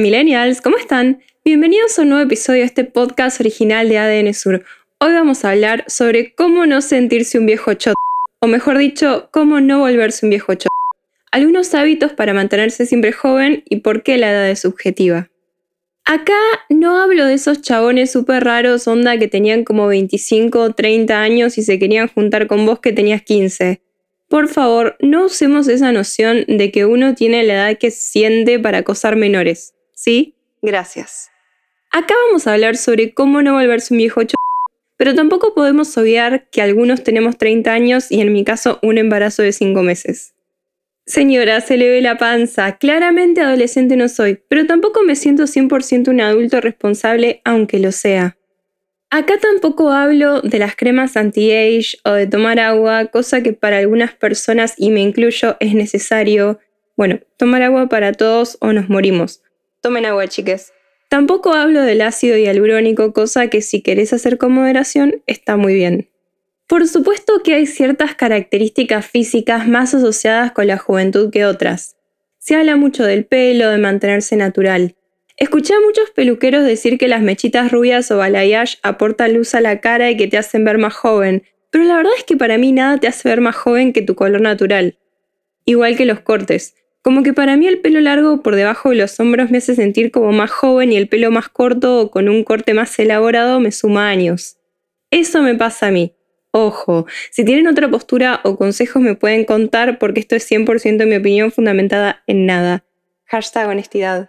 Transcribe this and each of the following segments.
Millennials, ¿cómo están? Bienvenidos a un nuevo episodio de este podcast original de ADN Sur. Hoy vamos a hablar sobre cómo no sentirse un viejo chot, o mejor dicho, cómo no volverse un viejo chot. Algunos hábitos para mantenerse siempre joven y por qué la edad es subjetiva. Acá no hablo de esos chabones súper raros, onda que tenían como 25 o 30 años y se querían juntar con vos que tenías 15. Por favor, no usemos esa noción de que uno tiene la edad que siente para acosar menores. ¿Sí? Gracias. Acá vamos a hablar sobre cómo no volverse un viejo ch... pero tampoco podemos obviar que algunos tenemos 30 años y en mi caso un embarazo de 5 meses. Señora, se le ve la panza. Claramente adolescente no soy, pero tampoco me siento 100% un adulto responsable, aunque lo sea. Acá tampoco hablo de las cremas anti-age o de tomar agua, cosa que para algunas personas, y me incluyo, es necesario. Bueno, tomar agua para todos o nos morimos. Tomen agua, chiques. Tampoco hablo del ácido hialurónico, cosa que si querés hacer con moderación está muy bien. Por supuesto que hay ciertas características físicas más asociadas con la juventud que otras. Se habla mucho del pelo, de mantenerse natural. Escuché a muchos peluqueros decir que las mechitas rubias o balayage aportan luz a la cara y que te hacen ver más joven, pero la verdad es que para mí nada te hace ver más joven que tu color natural. Igual que los cortes. Como que para mí el pelo largo por debajo de los hombros me hace sentir como más joven y el pelo más corto o con un corte más elaborado me suma años. Eso me pasa a mí. Ojo, si tienen otra postura o consejos me pueden contar porque esto es 100% mi opinión fundamentada en nada. Hashtag honestidad.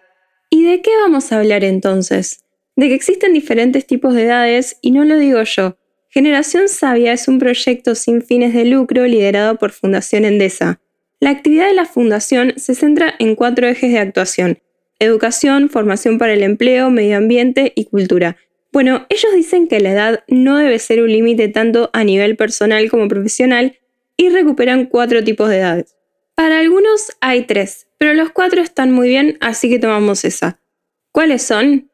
¿Y de qué vamos a hablar entonces? De que existen diferentes tipos de edades y no lo digo yo. Generación Sabia es un proyecto sin fines de lucro liderado por Fundación Endesa la actividad de la Fundación se centra en cuatro ejes de actuación. Educación, formación para el empleo, medio ambiente y cultura. Bueno, ellos dicen que la edad no debe ser un límite tanto a nivel personal como profesional y recuperan cuatro tipos de edades. Para algunos hay tres, pero los cuatro están muy bien, así que tomamos esa. ¿Cuáles son?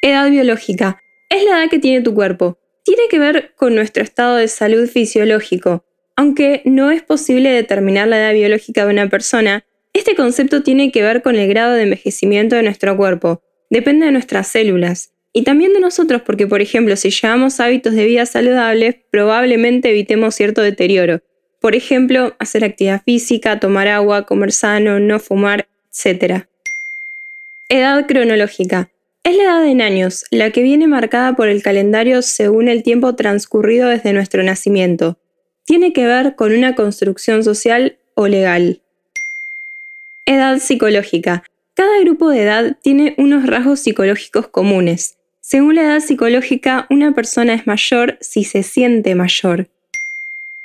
Edad biológica. Es la edad que tiene tu cuerpo. Tiene que ver con nuestro estado de salud fisiológico. Aunque no es posible determinar la edad biológica de una persona, este concepto tiene que ver con el grado de envejecimiento de nuestro cuerpo. Depende de nuestras células. Y también de nosotros porque, por ejemplo, si llevamos hábitos de vida saludables, probablemente evitemos cierto deterioro. Por ejemplo, hacer actividad física, tomar agua, comer sano, no fumar, etc. Edad cronológica. Es la edad en años, la que viene marcada por el calendario según el tiempo transcurrido desde nuestro nacimiento tiene que ver con una construcción social o legal. Edad psicológica. Cada grupo de edad tiene unos rasgos psicológicos comunes. Según la edad psicológica, una persona es mayor si se siente mayor.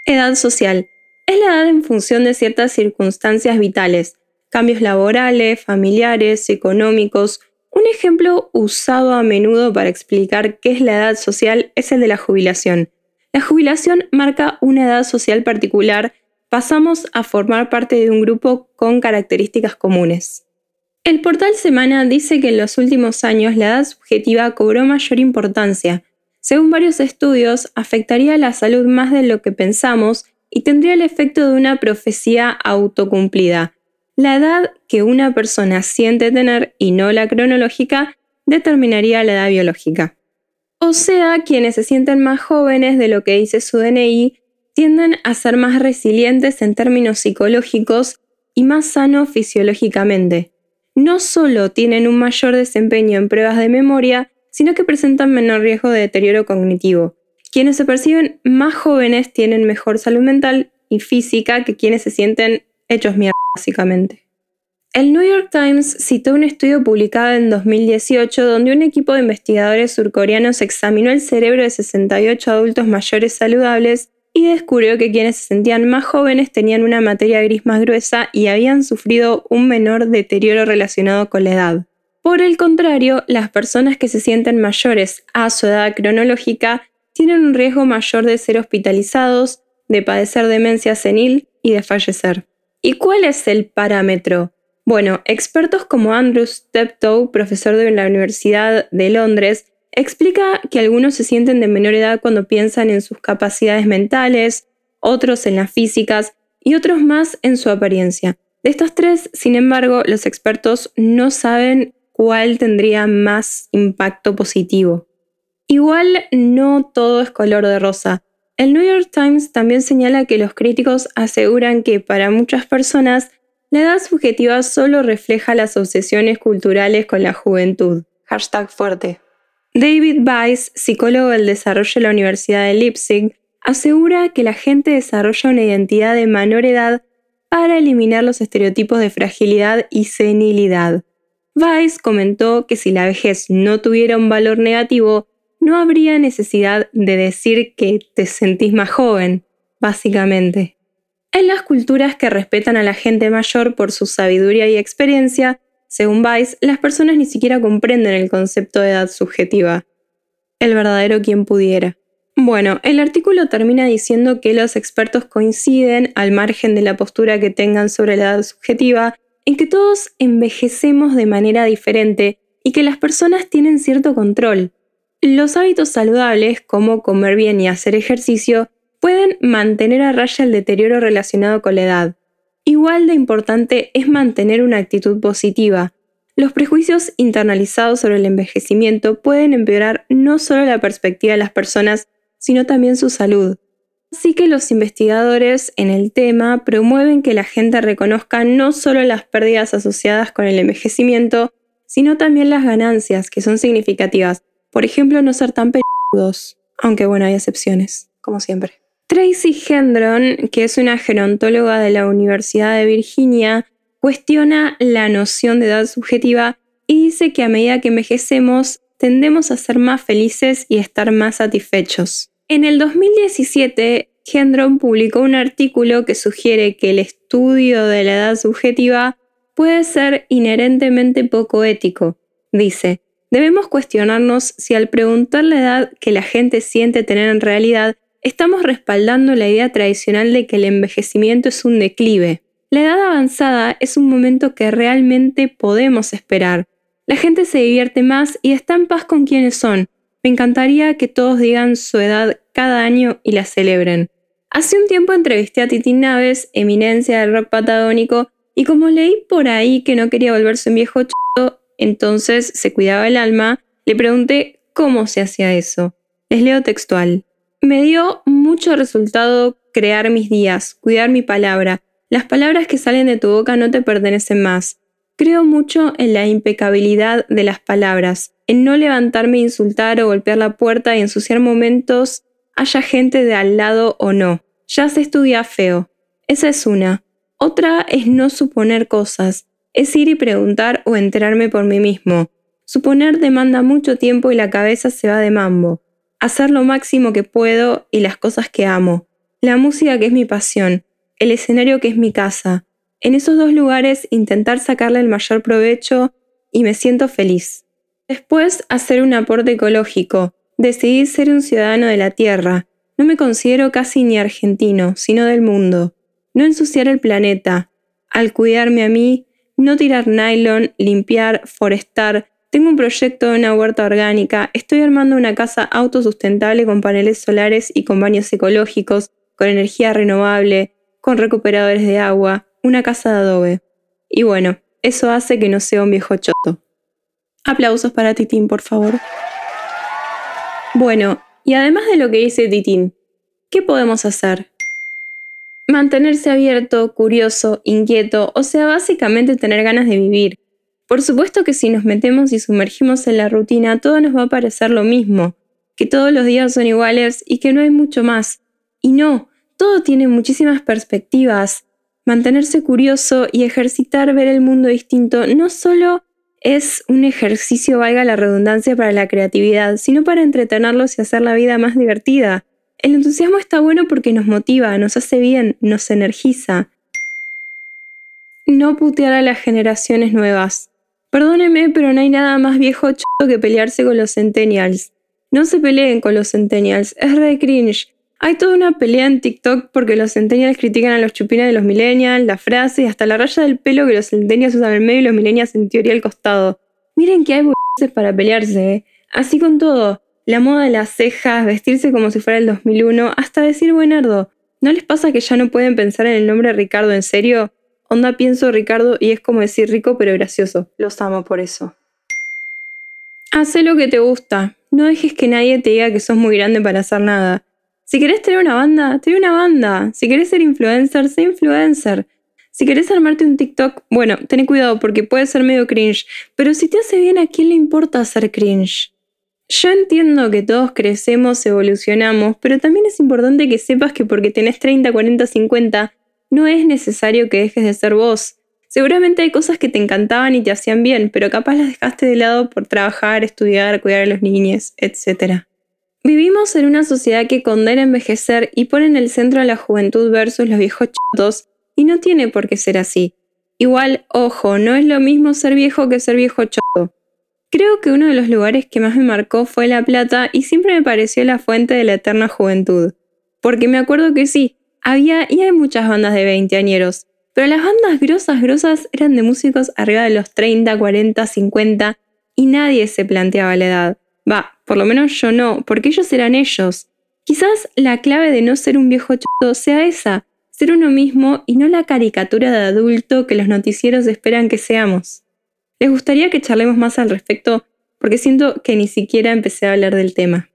Edad social. Es la edad en función de ciertas circunstancias vitales, cambios laborales, familiares, económicos. Un ejemplo usado a menudo para explicar qué es la edad social es el de la jubilación. La jubilación marca una edad social particular, pasamos a formar parte de un grupo con características comunes. El portal Semana dice que en los últimos años la edad subjetiva cobró mayor importancia. Según varios estudios, afectaría la salud más de lo que pensamos y tendría el efecto de una profecía autocumplida. La edad que una persona siente tener y no la cronológica determinaría la edad biológica. O sea, quienes se sienten más jóvenes de lo que dice su DNI tienden a ser más resilientes en términos psicológicos y más sanos fisiológicamente. No solo tienen un mayor desempeño en pruebas de memoria, sino que presentan menor riesgo de deterioro cognitivo. Quienes se perciben más jóvenes tienen mejor salud mental y física que quienes se sienten hechos mierda, básicamente. El New York Times citó un estudio publicado en 2018 donde un equipo de investigadores surcoreanos examinó el cerebro de 68 adultos mayores saludables y descubrió que quienes se sentían más jóvenes tenían una materia gris más gruesa y habían sufrido un menor deterioro relacionado con la edad. Por el contrario, las personas que se sienten mayores a su edad cronológica tienen un riesgo mayor de ser hospitalizados, de padecer demencia senil y de fallecer. ¿Y cuál es el parámetro? Bueno, expertos como Andrew Steptoe, profesor de la Universidad de Londres, explica que algunos se sienten de menor edad cuando piensan en sus capacidades mentales, otros en las físicas y otros más en su apariencia. De estos tres, sin embargo, los expertos no saben cuál tendría más impacto positivo. Igual no todo es color de rosa. El New York Times también señala que los críticos aseguran que para muchas personas la edad subjetiva solo refleja las obsesiones culturales con la juventud. Hashtag fuerte. David Weiss, psicólogo del desarrollo de la Universidad de Leipzig, asegura que la gente desarrolla una identidad de menor edad para eliminar los estereotipos de fragilidad y senilidad. Weiss comentó que si la vejez no tuviera un valor negativo, no habría necesidad de decir que te sentís más joven, básicamente. En las culturas que respetan a la gente mayor por su sabiduría y experiencia, según Weiss, las personas ni siquiera comprenden el concepto de edad subjetiva. El verdadero quien pudiera. Bueno, el artículo termina diciendo que los expertos coinciden, al margen de la postura que tengan sobre la edad subjetiva, en que todos envejecemos de manera diferente y que las personas tienen cierto control. Los hábitos saludables, como comer bien y hacer ejercicio, pueden mantener a raya el deterioro relacionado con la edad. Igual de importante es mantener una actitud positiva. Los prejuicios internalizados sobre el envejecimiento pueden empeorar no solo la perspectiva de las personas, sino también su salud. Así que los investigadores en el tema promueven que la gente reconozca no solo las pérdidas asociadas con el envejecimiento, sino también las ganancias, que son significativas. Por ejemplo, no ser tan peludos, aunque bueno, hay excepciones, como siempre. Tracy Hendron, que es una gerontóloga de la Universidad de Virginia, cuestiona la noción de edad subjetiva y dice que a medida que envejecemos tendemos a ser más felices y estar más satisfechos. En el 2017, Hendron publicó un artículo que sugiere que el estudio de la edad subjetiva puede ser inherentemente poco ético. Dice, debemos cuestionarnos si al preguntar la edad que la gente siente tener en realidad, estamos respaldando la idea tradicional de que el envejecimiento es un declive. La edad avanzada es un momento que realmente podemos esperar. La gente se divierte más y está en paz con quienes son. Me encantaría que todos digan su edad cada año y la celebren. Hace un tiempo entrevisté a Titín Naves, eminencia del rock patagónico, y como leí por ahí que no quería volverse un viejo chido, entonces se cuidaba el alma, le pregunté cómo se hacía eso. Les leo textual. Me dio mucho resultado crear mis días, cuidar mi palabra. Las palabras que salen de tu boca no te pertenecen más. Creo mucho en la impecabilidad de las palabras, en no levantarme, insultar o golpear la puerta y ensuciar momentos, haya gente de al lado o no. Ya se estudia feo. Esa es una. Otra es no suponer cosas, es ir y preguntar o enterarme por mí mismo. Suponer demanda mucho tiempo y la cabeza se va de mambo hacer lo máximo que puedo y las cosas que amo, la música que es mi pasión, el escenario que es mi casa. En esos dos lugares intentar sacarle el mayor provecho y me siento feliz. Después hacer un aporte ecológico, decidí ser un ciudadano de la Tierra. No me considero casi ni argentino, sino del mundo. No ensuciar el planeta. Al cuidarme a mí, no tirar nylon, limpiar, forestar, tengo un proyecto de una huerta orgánica, estoy armando una casa autosustentable con paneles solares y con baños ecológicos, con energía renovable, con recuperadores de agua, una casa de adobe. Y bueno, eso hace que no sea un viejo choto. Aplausos para Titín, por favor. Bueno, y además de lo que dice Titín, ¿qué podemos hacer? Mantenerse abierto, curioso, inquieto, o sea, básicamente tener ganas de vivir. Por supuesto que si nos metemos y sumergimos en la rutina, todo nos va a parecer lo mismo, que todos los días son iguales y que no hay mucho más. Y no, todo tiene muchísimas perspectivas. Mantenerse curioso y ejercitar ver el mundo distinto no solo es un ejercicio, valga la redundancia, para la creatividad, sino para entretenerlos y hacer la vida más divertida. El entusiasmo está bueno porque nos motiva, nos hace bien, nos energiza. No putear a las generaciones nuevas. Perdóneme, pero no hay nada más viejo choto que pelearse con los centennials. No se peleen con los centennials, es re cringe. Hay toda una pelea en TikTok porque los centennials critican a los chupines de los millennials, la frase y hasta la raya del pelo que los centennials usan al medio y los millennials en teoría al costado. Miren que hay boludeces para pelearse, ¿eh? Así con todo. La moda de las cejas, vestirse como si fuera el 2001, hasta decir buenardo. ¿No les pasa que ya no pueden pensar en el nombre Ricardo en serio? Onda pienso Ricardo y es como decir rico pero gracioso. Los amo por eso. Haz lo que te gusta. No dejes que nadie te diga que sos muy grande para hacer nada. Si querés tener una banda, ten una banda. Si querés ser influencer, sé influencer. Si querés armarte un TikTok, bueno, ten cuidado porque puede ser medio cringe, pero si te hace bien, ¿a quién le importa hacer cringe? Yo entiendo que todos crecemos, evolucionamos, pero también es importante que sepas que porque tenés 30, 40, 50, no es necesario que dejes de ser vos. Seguramente hay cosas que te encantaban y te hacían bien, pero capaz las dejaste de lado por trabajar, estudiar, cuidar a los niños, etc. Vivimos en una sociedad que condena envejecer y pone en el centro a la juventud versus los viejos chotos, y no tiene por qué ser así. Igual, ojo, no es lo mismo ser viejo que ser viejo choto. Creo que uno de los lugares que más me marcó fue La Plata y siempre me pareció la fuente de la eterna juventud. Porque me acuerdo que sí, había y hay muchas bandas de veinteañeros, pero las bandas grosas, grosas eran de músicos arriba de los 30, 40, 50 y nadie se planteaba la edad. Va, por lo menos yo no, porque ellos eran ellos. Quizás la clave de no ser un viejo choto sea esa, ser uno mismo y no la caricatura de adulto que los noticieros esperan que seamos. ¿Les gustaría que charlemos más al respecto? Porque siento que ni siquiera empecé a hablar del tema.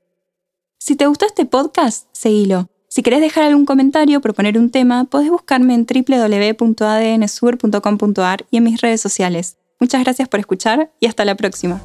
Si te gustó este podcast, seguilo. Si querés dejar algún comentario o proponer un tema, podés buscarme en www.adnsur.com.ar y en mis redes sociales. Muchas gracias por escuchar y hasta la próxima.